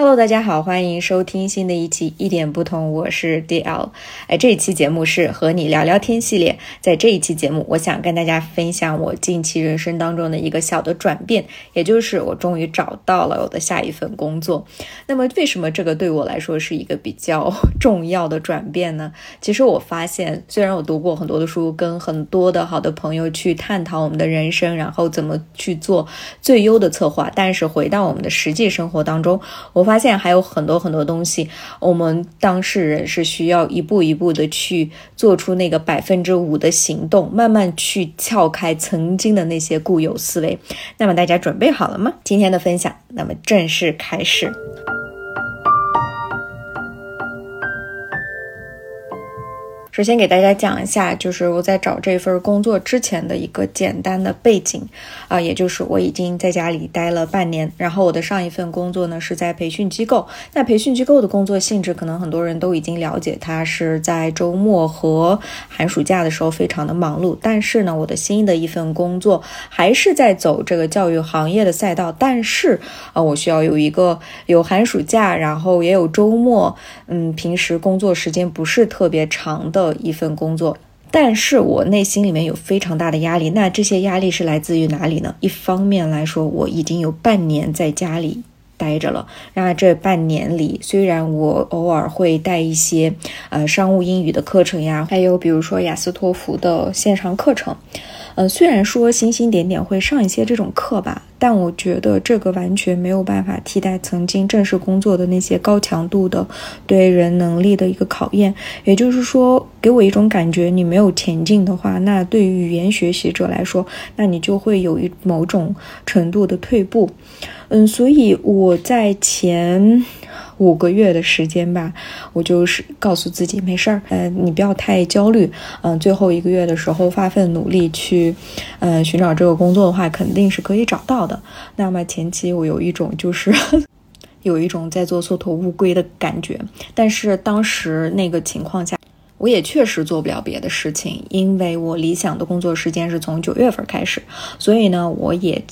Hello，大家好，欢迎收听新的一期一点不同，我是 DL。哎，这一期节目是和你聊聊天系列，在这一期节目，我想跟大家分享我近期人生当中的一个小的转变，也就是我终于找到了我的下一份工作。那么，为什么这个对我来说是一个比较重要的转变呢？其实我发现，虽然我读过很多的书，跟很多的好的朋友去探讨我们的人生，然后怎么去做最优的策划，但是回到我们的实际生活当中，我。发现还有很多很多东西，我们当事人是需要一步一步的去做出那个百分之五的行动，慢慢去撬开曾经的那些固有思维。那么大家准备好了吗？今天的分享，那么正式开始。首先给大家讲一下，就是我在找这份工作之前的一个简单的背景，啊，也就是我已经在家里待了半年，然后我的上一份工作呢是在培训机构。那培训机构的工作性质，可能很多人都已经了解，它是在周末和寒暑假的时候非常的忙碌。但是呢，我的新的一份工作还是在走这个教育行业的赛道，但是啊，我需要有一个有寒暑假，然后也有周末，嗯，平时工作时间不是特别长的。的一份工作，但是我内心里面有非常大的压力。那这些压力是来自于哪里呢？一方面来说，我已经有半年在家里待着了。那这半年里，虽然我偶尔会带一些呃商务英语的课程呀，还有比如说雅思托福的线上课程。呃，虽然说星星点点会上一些这种课吧，但我觉得这个完全没有办法替代曾经正式工作的那些高强度的对人能力的一个考验。也就是说，给我一种感觉，你没有前进的话，那对于语言学习者来说，那你就会有一某种程度的退步。嗯，所以我在前。五个月的时间吧，我就是告诉自己没事儿，呃，你不要太焦虑，嗯，最后一个月的时候发奋努力去，呃，寻找这个工作的话，肯定是可以找到的。那么前期我有一种就是 有一种在做缩头乌龟的感觉，但是当时那个情况下，我也确实做不了别的事情，因为我理想的工作时间是从九月份开始，所以呢，我也。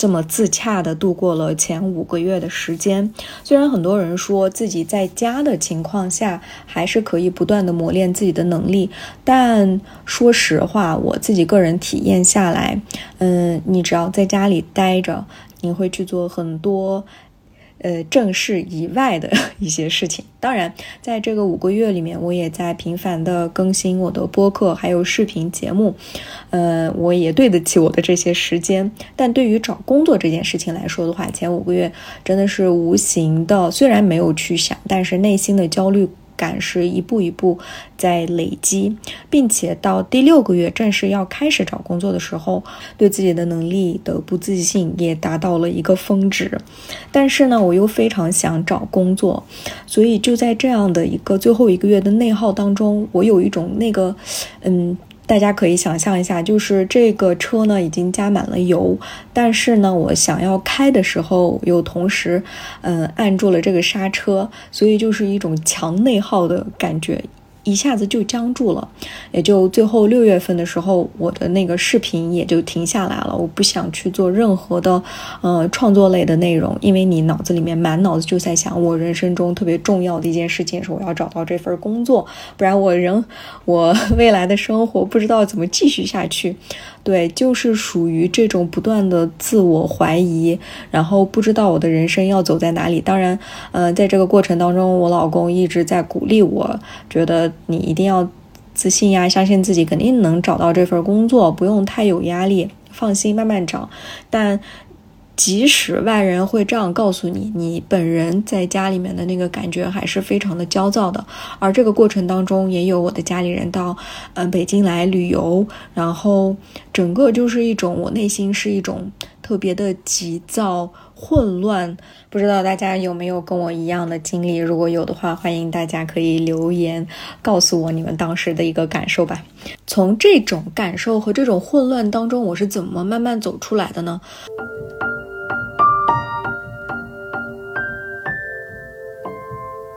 这么自洽的度过了前五个月的时间，虽然很多人说自己在家的情况下还是可以不断的磨练自己的能力，但说实话，我自己个人体验下来，嗯，你只要在家里待着，你会去做很多。呃，正事以外的 一些事情。当然，在这个五个月里面，我也在频繁的更新我的播客，还有视频节目。呃，我也对得起我的这些时间。但对于找工作这件事情来说的话，前五个月真的是无形的，虽然没有去想，但是内心的焦虑。感是一步一步在累积，并且到第六个月正式要开始找工作的时候，对自己的能力的不自信也达到了一个峰值。但是呢，我又非常想找工作，所以就在这样的一个最后一个月的内耗当中，我有一种那个，嗯。大家可以想象一下，就是这个车呢已经加满了油，但是呢，我想要开的时候又同时，嗯，按住了这个刹车，所以就是一种强内耗的感觉。一下子就僵住了，也就最后六月份的时候，我的那个视频也就停下来了。我不想去做任何的，呃，创作类的内容，因为你脑子里面满脑子就在想，我人生中特别重要的一件事情是我要找到这份工作，不然我人我未来的生活不知道怎么继续下去。对，就是属于这种不断的自我怀疑，然后不知道我的人生要走在哪里。当然，呃，在这个过程当中，我老公一直在鼓励我，觉得你一定要自信呀，相信自己，肯定能找到这份工作，不用太有压力，放心，慢慢找。但即使外人会这样告诉你，你本人在家里面的那个感觉还是非常的焦躁的。而这个过程当中，也有我的家里人到嗯北京来旅游，然后整个就是一种我内心是一种特别的急躁、混乱。不知道大家有没有跟我一样的经历？如果有的话，欢迎大家可以留言告诉我你们当时的一个感受吧。从这种感受和这种混乱当中，我是怎么慢慢走出来的呢？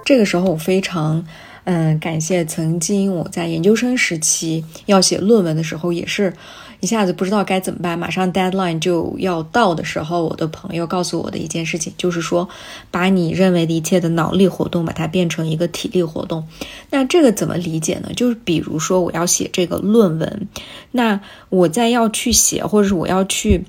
这个时候，我非常，嗯，感谢曾经我在研究生时期要写论文的时候，也是一下子不知道该怎么办，马上 deadline 就要到的时候，我的朋友告诉我的一件事情就是说，把你认为的一切的脑力活动，把它变成一个体力活动。那这个怎么理解呢？就是比如说我要写这个论文，那我在要去写，或者是我要去。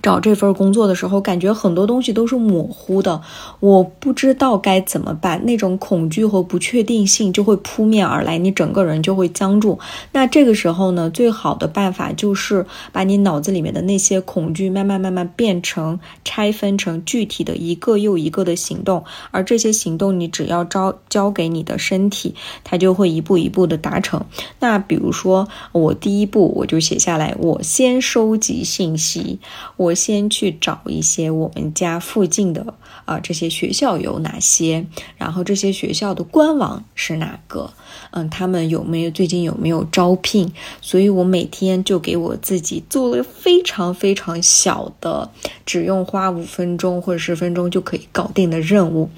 找这份工作的时候，感觉很多东西都是模糊的，我不知道该怎么办，那种恐惧和不确定性就会扑面而来，你整个人就会僵住。那这个时候呢，最好的办法就是把你脑子里面的那些恐惧慢慢慢慢变成拆分成具体的一个又一个的行动，而这些行动你只要交交给你的身体，它就会一步一步的达成。那比如说，我第一步我就写下来，我先收集信息，我。我先去找一些我们家附近的啊，这些学校有哪些？然后这些学校的官网是哪个？嗯，他们有没有最近有没有招聘？所以我每天就给我自己做了非常非常小的，只用花五分钟或者十分钟就可以搞定的任务。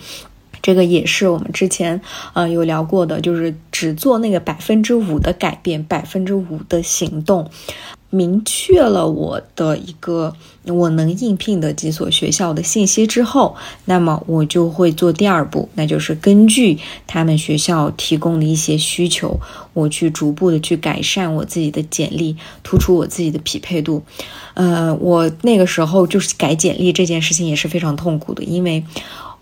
这个也是我们之前呃有聊过的，就是只做那个百分之五的改变，百分之五的行动。明确了我的一个我能应聘的几所学校的信息之后，那么我就会做第二步，那就是根据他们学校提供的一些需求，我去逐步的去改善我自己的简历，突出我自己的匹配度。呃，我那个时候就是改简历这件事情也是非常痛苦的，因为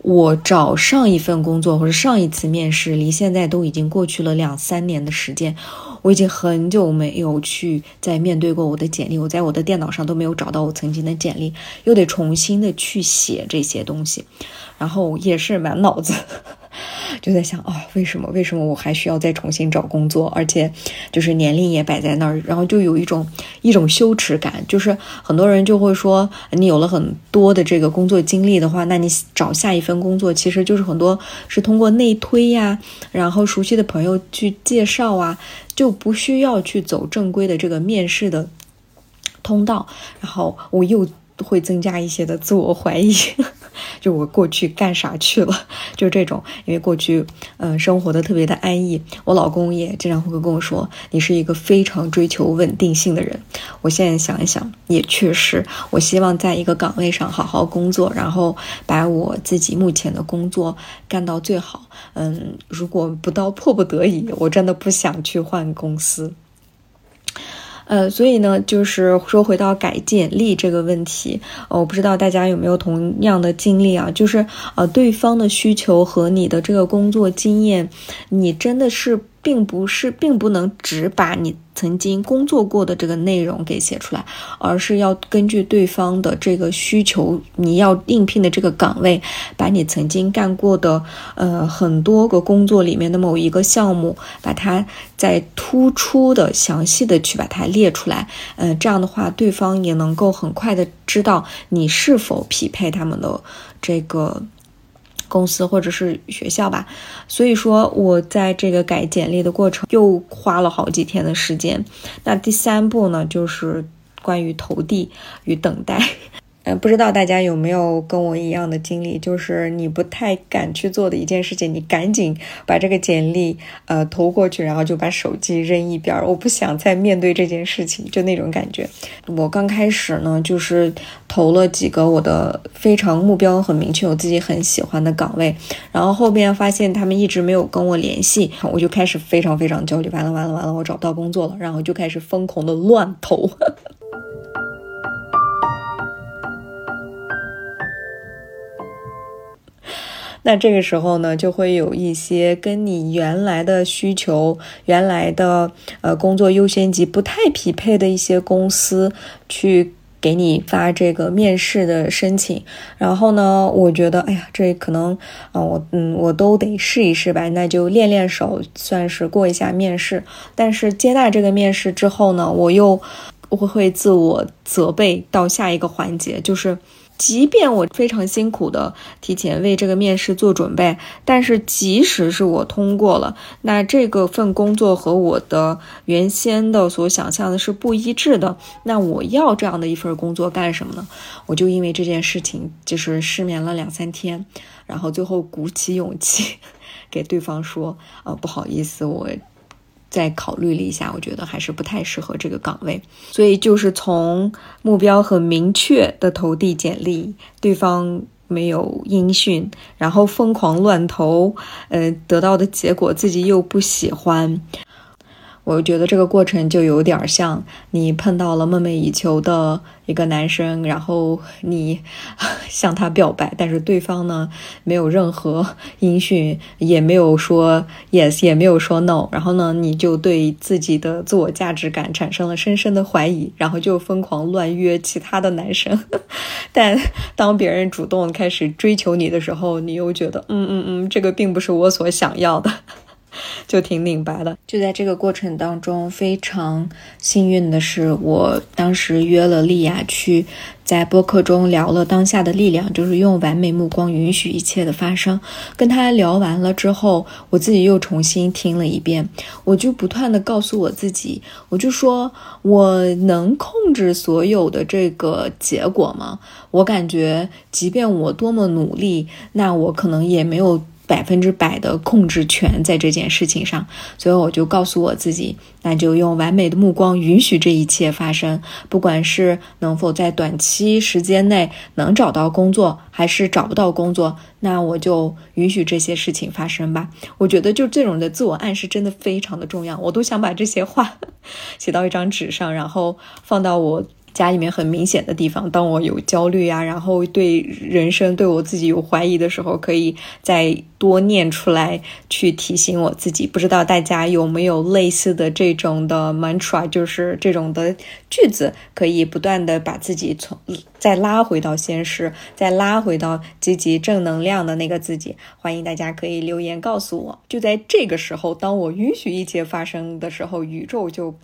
我找上一份工作或者上一次面试，离现在都已经过去了两三年的时间。我已经很久没有去再面对过我的简历，我在我的电脑上都没有找到我曾经的简历，又得重新的去写这些东西，然后也是满脑子。就在想啊，为什么？为什么我还需要再重新找工作？而且，就是年龄也摆在那儿，然后就有一种一种羞耻感。就是很多人就会说，你有了很多的这个工作经历的话，那你找下一份工作，其实就是很多是通过内推呀，然后熟悉的朋友去介绍啊，就不需要去走正规的这个面试的通道。然后我又。会增加一些的自我怀疑，就我过去干啥去了？就这种，因为过去嗯生活的特别的安逸，我老公也经常会跟我说，你是一个非常追求稳定性的人。我现在想一想，也确实，我希望在一个岗位上好好工作，然后把我自己目前的工作干到最好。嗯，如果不到迫不得已，我真的不想去换公司。呃，所以呢，就是说回到改简历这个问题，我不知道大家有没有同样的经历啊？就是呃，对方的需求和你的这个工作经验，你真的是。并不是，并不能只把你曾经工作过的这个内容给写出来，而是要根据对方的这个需求，你要应聘的这个岗位，把你曾经干过的呃很多个工作里面的某一个项目，把它再突出的、详细的去把它列出来。呃，这样的话，对方也能够很快的知道你是否匹配他们的这个。公司或者是学校吧，所以说我在这个改简历的过程又花了好几天的时间。那第三步呢，就是关于投递与等待。不知道大家有没有跟我一样的经历，就是你不太敢去做的一件事情，你赶紧把这个简历呃投过去，然后就把手机扔一边，我不想再面对这件事情，就那种感觉。我刚开始呢，就是投了几个我的非常目标很明确、我自己很喜欢的岗位，然后后边发现他们一直没有跟我联系，我就开始非常非常焦虑，完了完了完了，我找不到工作了，然后就开始疯狂的乱投。那这个时候呢，就会有一些跟你原来的需求、原来的呃工作优先级不太匹配的一些公司去给你发这个面试的申请。然后呢，我觉得，哎呀，这可能啊，我嗯，我都得试一试吧，那就练练手，算是过一下面试。但是接纳这个面试之后呢，我又我会自我责备到下一个环节，就是。即便我非常辛苦的提前为这个面试做准备，但是即使是我通过了，那这个份工作和我的原先的所想象的是不一致的。那我要这样的一份工作干什么呢？我就因为这件事情就是失眠了两三天，然后最后鼓起勇气 给对方说：“呃，不好意思，我。”再考虑了一下，我觉得还是不太适合这个岗位，所以就是从目标很明确的投递简历，对方没有音讯，然后疯狂乱投，呃，得到的结果自己又不喜欢。我觉得这个过程就有点像你碰到了梦寐以求的一个男生，然后你 向他表白，但是对方呢没有任何音讯，也没有说 yes，也没有说 no，然后呢你就对自己的自我价值感产生了深深的怀疑，然后就疯狂乱约其他的男生。但当别人主动开始追求你的时候，你又觉得嗯嗯嗯，这个并不是我所想要的。就挺拧巴的。就在这个过程当中，非常幸运的是，我当时约了丽亚去，在播客中聊了当下的力量，就是用完美目光允许一切的发生。跟她聊完了之后，我自己又重新听了一遍，我就不断的告诉我自己，我就说我能控制所有的这个结果吗？我感觉，即便我多么努力，那我可能也没有。百分之百的控制权在这件事情上，所以我就告诉我自己，那就用完美的目光允许这一切发生，不管是能否在短期时间内能找到工作，还是找不到工作，那我就允许这些事情发生吧。我觉得就这种的自我暗示真的非常的重要，我都想把这些话 写到一张纸上，然后放到我。家里面很明显的地方，当我有焦虑啊，然后对人生、对我自己有怀疑的时候，可以再多念出来，去提醒我自己。不知道大家有没有类似的这种的 mantra，就是这种的句子，可以不断的把自己从再拉回到现实，再拉回到积极正能量的那个自己。欢迎大家可以留言告诉我。就在这个时候，当我允许一切发生的时候，宇宙就。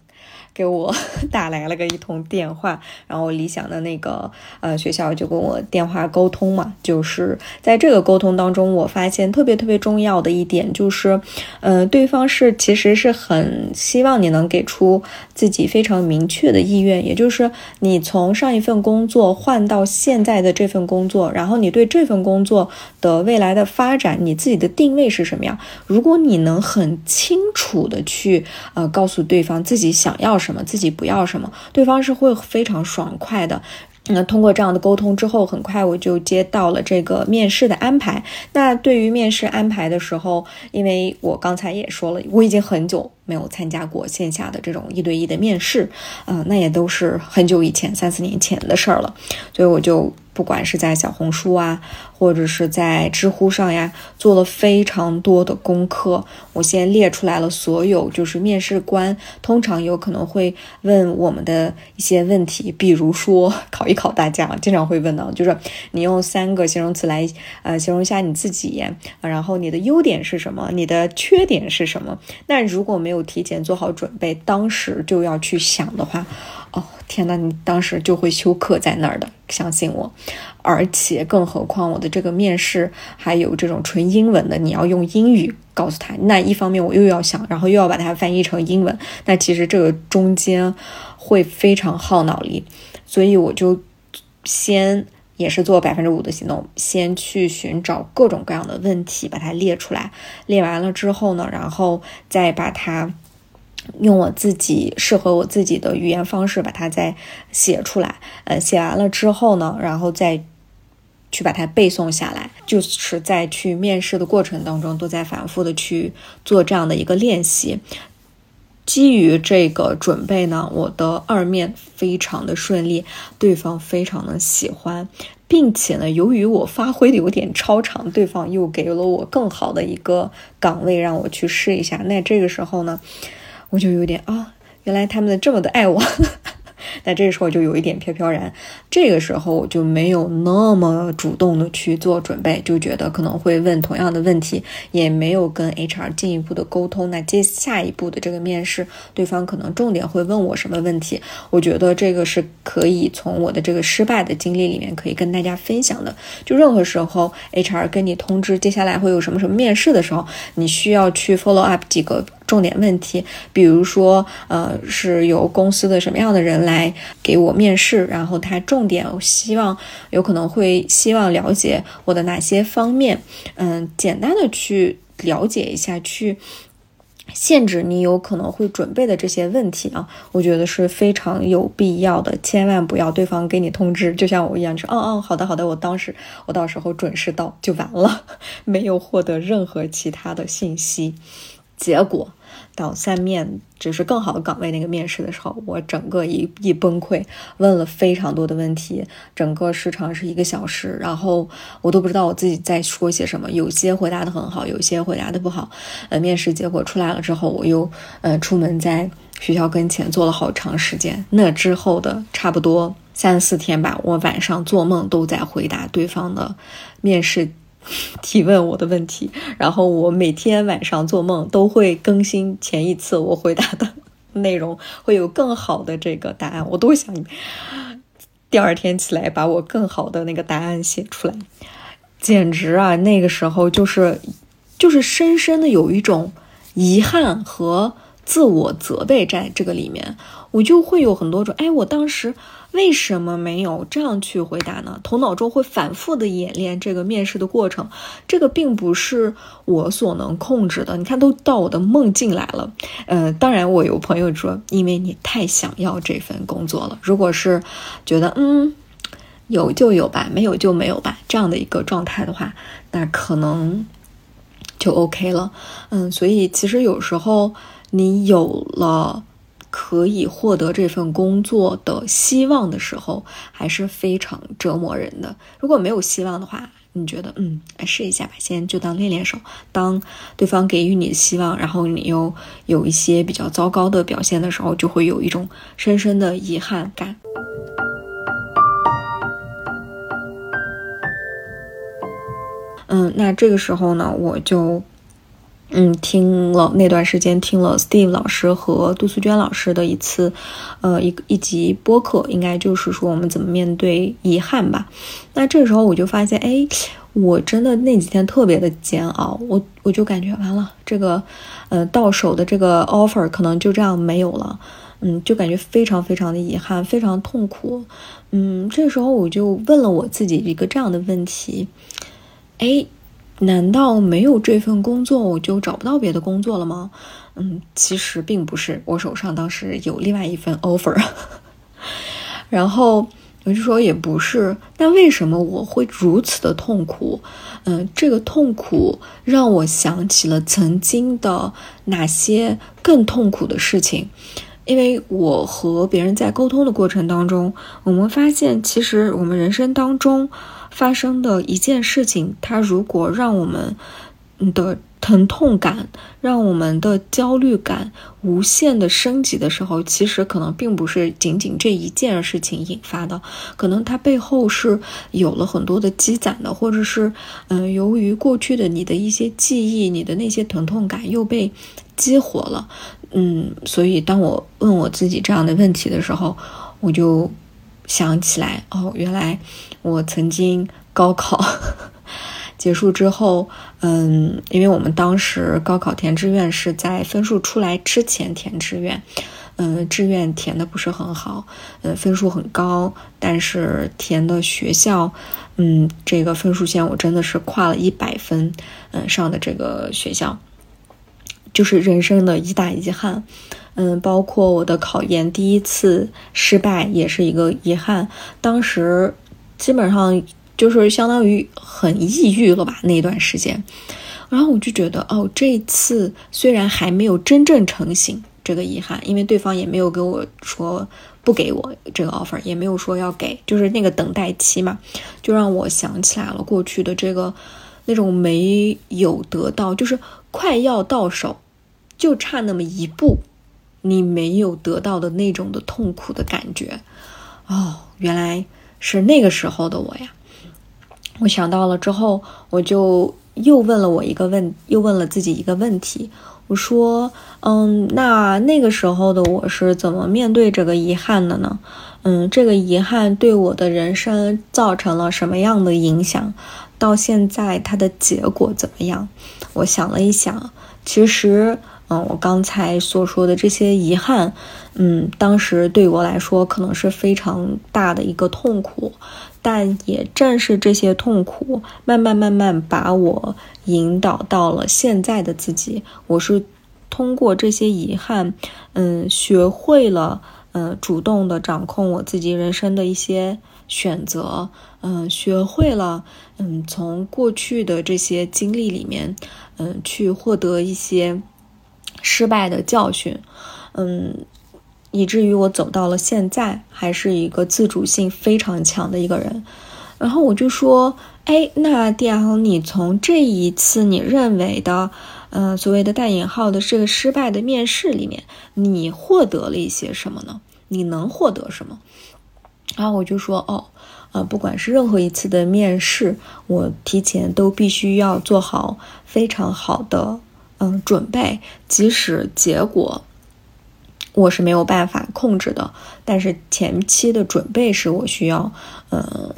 给我 打来了个一通电话，然后理想的那个呃学校就跟我电话沟通嘛，就是在这个沟通当中，我发现特别特别重要的一点就是，呃，对方是其实是很希望你能给出自己非常明确的意愿，也就是你从上一份工作换到现在的这份工作，然后你对这份工作的未来的发展，你自己的定位是什么样？如果你能很清楚的去呃告诉对方自己想要。什么自己不要什么，对方是会非常爽快的。那通过这样的沟通之后，很快我就接到了这个面试的安排。那对于面试安排的时候，因为我刚才也说了，我已经很久没有参加过线下的这种一对一的面试，嗯，那也都是很久以前三四年前的事儿了，所以我就。不管是在小红书啊，或者是在知乎上呀，做了非常多的功课。我先列出来了所有，就是面试官通常有可能会问我们的一些问题，比如说考一考大家经常会问到，就是你用三个形容词来呃形容一下你自己，然后你的优点是什么，你的缺点是什么？那如果没有有提前做好准备，当时就要去想的话。哦天呐，你当时就会休克在那儿的，相信我。而且更何况我的这个面试还有这种纯英文的，你要用英语告诉他。那一方面我又要想，然后又要把它翻译成英文，那其实这个中间会非常耗脑力。所以我就先也是做百分之五的行动，先去寻找各种各样的问题，把它列出来。列完了之后呢，然后再把它。用我自己适合我自己的语言方式把它再写出来，呃，写完了之后呢，然后再去把它背诵下来，就是在去面试的过程当中都在反复的去做这样的一个练习。基于这个准备呢，我的二面非常的顺利，对方非常的喜欢，并且呢，由于我发挥的有点超常，对方又给了我更好的一个岗位让我去试一下。那这个时候呢？我就有点啊，原来他们这么的爱我。那这个时候就有一点飘飘然，这个时候我就没有那么主动的去做准备，就觉得可能会问同样的问题，也没有跟 HR 进一步的沟通。那接下一步的这个面试，对方可能重点会问我什么问题？我觉得这个是可以从我的这个失败的经历里面可以跟大家分享的。就任何时候 HR 跟你通知接下来会有什么什么面试的时候，你需要去 follow up 几个。重点问题，比如说，呃，是由公司的什么样的人来给我面试，然后他重点希望有可能会希望了解我的哪些方面，嗯，简单的去了解一下，去限制你有可能会准备的这些问题啊，我觉得是非常有必要的。千万不要对方给你通知，就像我一样，说，嗯嗯，好的好的，我当时我到时候准时到就完了，没有获得任何其他的信息，结果。到三面就是更好的岗位那个面试的时候，我整个一一崩溃，问了非常多的问题，整个时长是一个小时，然后我都不知道我自己在说些什么，有些回答的很好，有些回答的不好。呃，面试结果出来了之后，我又呃出门在学校跟前坐了好长时间。那之后的差不多三四天吧，我晚上做梦都在回答对方的面试。提问我的问题，然后我每天晚上做梦都会更新前一次我回答的内容，会有更好的这个答案。我都想第二天起来把我更好的那个答案写出来，简直啊！那个时候就是就是深深的有一种遗憾和自我责备在这个里面，我就会有很多种，哎，我当时。为什么没有这样去回答呢？头脑中会反复的演练这个面试的过程，这个并不是我所能控制的。你看，都到我的梦境来了。呃，当然，我有朋友说，因为你太想要这份工作了。如果是觉得嗯有就有吧，没有就没有吧，这样的一个状态的话，那可能就 OK 了。嗯，所以其实有时候你有了。可以获得这份工作的希望的时候，还是非常折磨人的。如果没有希望的话，你觉得嗯，来试一下吧，先就当练练手。当对方给予你的希望，然后你又有一些比较糟糕的表现的时候，就会有一种深深的遗憾感。嗯，那这个时候呢，我就。嗯，听了那段时间，听了 Steve 老师和杜素娟老师的一次，呃，一一集播客，应该就是说我们怎么面对遗憾吧。那这时候我就发现，哎，我真的那几天特别的煎熬，我我就感觉完了，这个，呃，到手的这个 offer 可能就这样没有了，嗯，就感觉非常非常的遗憾，非常痛苦。嗯，这时候我就问了我自己一个这样的问题，哎。难道没有这份工作，我就找不到别的工作了吗？嗯，其实并不是，我手上当时有另外一份 offer，然后我就说也不是。那为什么我会如此的痛苦？嗯，这个痛苦让我想起了曾经的哪些更痛苦的事情。因为我和别人在沟通的过程当中，我们发现，其实我们人生当中发生的一件事情，它如果让我们的疼痛感、让我们的焦虑感无限的升级的时候，其实可能并不是仅仅这一件事情引发的，可能它背后是有了很多的积攒的，或者是嗯，由于过去的你的一些记忆，你的那些疼痛感又被激活了。嗯，所以当我问我自己这样的问题的时候，我就想起来，哦，原来我曾经高考 结束之后，嗯，因为我们当时高考填志愿是在分数出来之前填志愿，嗯，志愿填的不是很好，呃，分数很高，但是填的学校，嗯，这个分数线我真的是跨了一百分，嗯，上的这个学校。就是人生的一大遗憾，嗯，包括我的考研第一次失败也是一个遗憾。当时基本上就是相当于很抑郁了吧那段时间，然后我就觉得哦，这次虽然还没有真正成型，这个遗憾，因为对方也没有跟我说不给我这个 offer，也没有说要给，就是那个等待期嘛，就让我想起来了过去的这个那种没有得到，就是快要到手。就差那么一步，你没有得到的那种的痛苦的感觉，哦，原来是那个时候的我呀！我想到了之后，我就又问了我一个问，又问了自己一个问题。我说，嗯，那那个时候的我是怎么面对这个遗憾的呢？嗯，这个遗憾对我的人生造成了什么样的影响？到现在它的结果怎么样？我想了一想，其实。我刚才所说的这些遗憾，嗯，当时对我来说可能是非常大的一个痛苦，但也正是这些痛苦，慢慢慢慢把我引导到了现在的自己。我是通过这些遗憾，嗯，学会了，嗯，主动的掌控我自己人生的一些选择，嗯，学会了，嗯，从过去的这些经历里面，嗯，去获得一些失败的教训，嗯，以至于我走到了现在，还是一个自主性非常强的一个人。然后我就说，哎，那迪奥，你从这一次你认为的。嗯，所谓的带引号的这个失败的面试里面，你获得了一些什么呢？你能获得什么？然后我就说，哦，呃，不管是任何一次的面试，我提前都必须要做好非常好的嗯准备，即使结果我是没有办法控制的，但是前期的准备是我需要嗯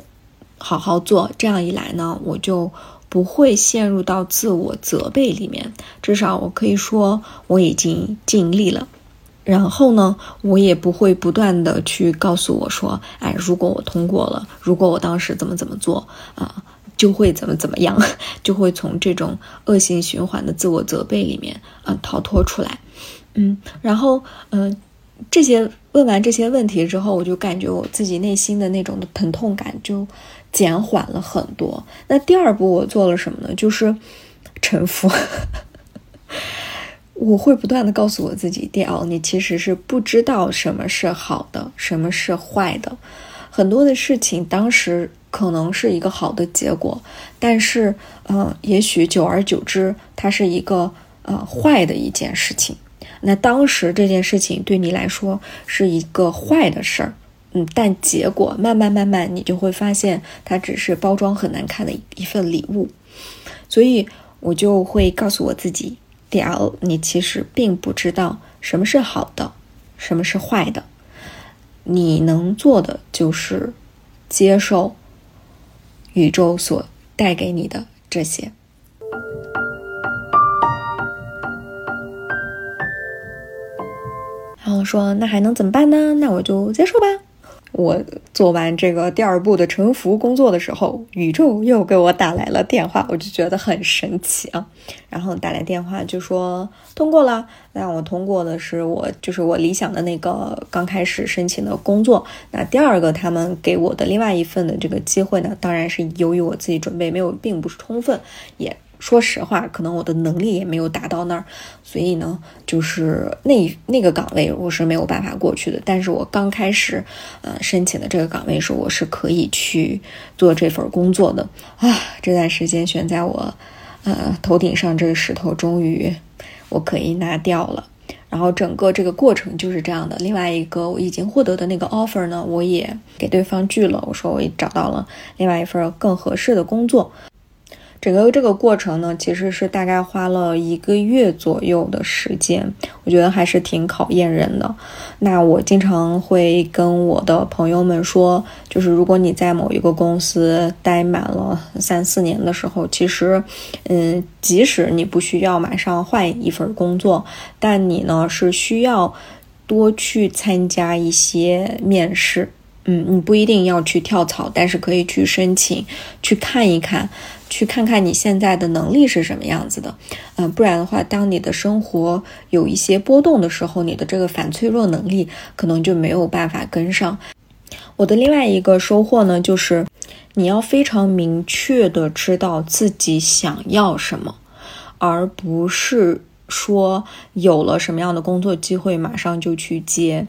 好好做。这样一来呢，我就。不会陷入到自我责备里面，至少我可以说我已经尽力了。然后呢，我也不会不断的去告诉我说，哎，如果我通过了，如果我当时怎么怎么做啊，就会怎么怎么样，就会从这种恶性循环的自我责备里面啊逃脱出来。嗯，然后嗯，这些问完这些问题之后，我就感觉我自己内心的那种的疼痛感就。减缓了很多。那第二步我做了什么呢？就是臣服。我会不断的告诉我自己：，第二你其实是不知道什么是好的，什么是坏的。很多的事情当时可能是一个好的结果，但是，呃，也许久而久之，它是一个呃坏的一件事情。那当时这件事情对你来说是一个坏的事儿。嗯，但结果慢慢慢慢，你就会发现它只是包装很难看的一份礼物，所以我就会告诉我自己，D L，你其实并不知道什么是好的，什么是坏的，你能做的就是接受宇宙所带给你的这些。然后说，那还能怎么办呢？那我就接受吧。我做完这个第二步的沉浮工作的时候，宇宙又给我打来了电话，我就觉得很神奇啊。然后打来电话就说通过了，那我通过的是我就是我理想的那个刚开始申请的工作。那第二个他们给我的另外一份的这个机会呢，当然是由于我自己准备没有并不是充分，也。说实话，可能我的能力也没有达到那儿，所以呢，就是那那个岗位我是没有办法过去的。但是我刚开始，呃，申请的这个岗位是我是可以去做这份工作的啊。这段时间悬在我，呃，头顶上这个石头终于我可以拿掉了。然后整个这个过程就是这样的。另外一个我已经获得的那个 offer 呢，我也给对方拒了，我说我也找到了另外一份更合适的工作。整个这个过程呢，其实是大概花了一个月左右的时间，我觉得还是挺考验人的。那我经常会跟我的朋友们说，就是如果你在某一个公司待满了三四年的时候，其实，嗯，即使你不需要马上换一份工作，但你呢是需要多去参加一些面试。嗯，你不一定要去跳槽，但是可以去申请，去看一看。去看看你现在的能力是什么样子的，嗯，不然的话，当你的生活有一些波动的时候，你的这个反脆弱能力可能就没有办法跟上。我的另外一个收获呢，就是你要非常明确的知道自己想要什么，而不是说有了什么样的工作机会马上就去接。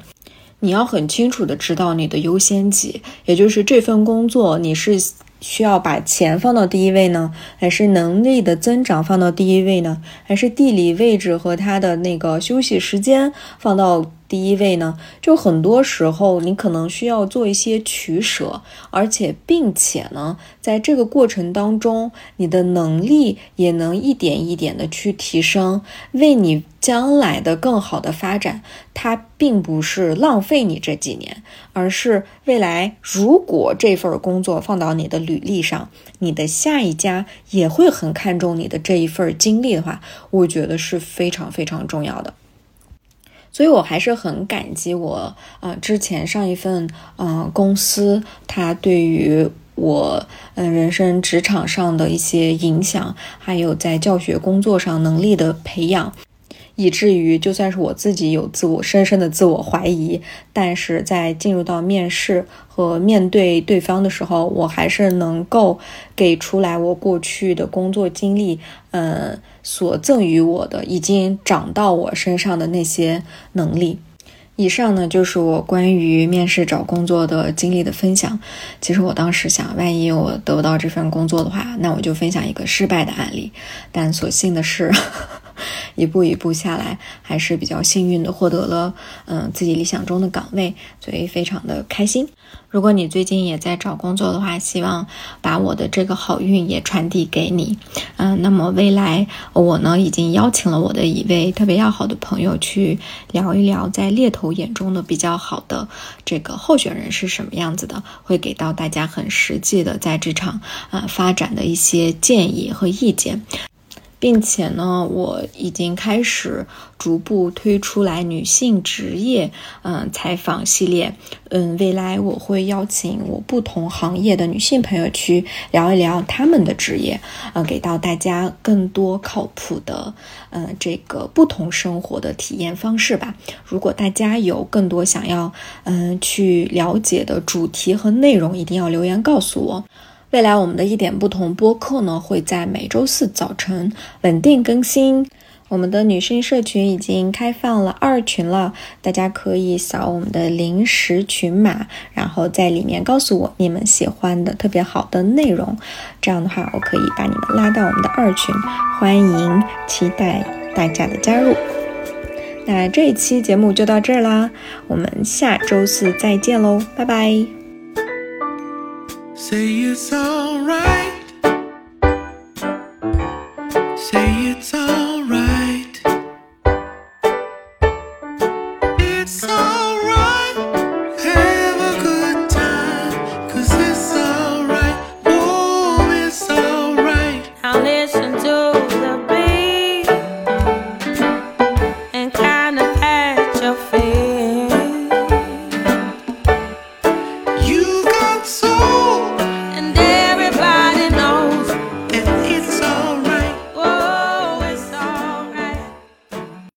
你要很清楚的知道你的优先级，也就是这份工作你是。需要把钱放到第一位呢，还是能力的增长放到第一位呢？还是地理位置和他的那个休息时间放到第一位呢？就很多时候你可能需要做一些取舍，而且并且呢，在这个过程当中，你的能力也能一点一点的去提升，为你。将来的更好的发展，它并不是浪费你这几年，而是未来如果这份工作放到你的履历上，你的下一家也会很看重你的这一份经历的话，我觉得是非常非常重要的。所以我还是很感激我啊之前上一份嗯公司，它对于我嗯人生职场上的一些影响，还有在教学工作上能力的培养。以至于就算是我自己有自我深深的自我怀疑，但是在进入到面试和面对对方的时候，我还是能够给出来我过去的工作经历，呃，所赠予我的已经长到我身上的那些能力。以上呢就是我关于面试找工作的经历的分享。其实我当时想，万一我得不到这份工作的话，那我就分享一个失败的案例。但所幸的是。一步一步下来，还是比较幸运的获得了嗯自己理想中的岗位，所以非常的开心。如果你最近也在找工作的话，希望把我的这个好运也传递给你。嗯，那么未来我呢已经邀请了我的一位特别要好的朋友去聊一聊，在猎头眼中的比较好的这个候选人是什么样子的，会给到大家很实际的在职场啊发展的一些建议和意见。并且呢，我已经开始逐步推出来女性职业嗯采访系列，嗯，未来我会邀请我不同行业的女性朋友去聊一聊他们的职业，呃，给到大家更多靠谱的呃这个不同生活的体验方式吧。如果大家有更多想要嗯去了解的主题和内容，一定要留言告诉我。未来我们的一点不同播客呢，会在每周四早晨稳定更新。我们的女生社群已经开放了二群了，大家可以扫我们的临时群码，然后在里面告诉我你们喜欢的特别好的内容。这样的话，我可以把你们拉到我们的二群，欢迎期待大家的加入。那这一期节目就到这儿啦，我们下周四再见喽，拜拜。Say it's alright.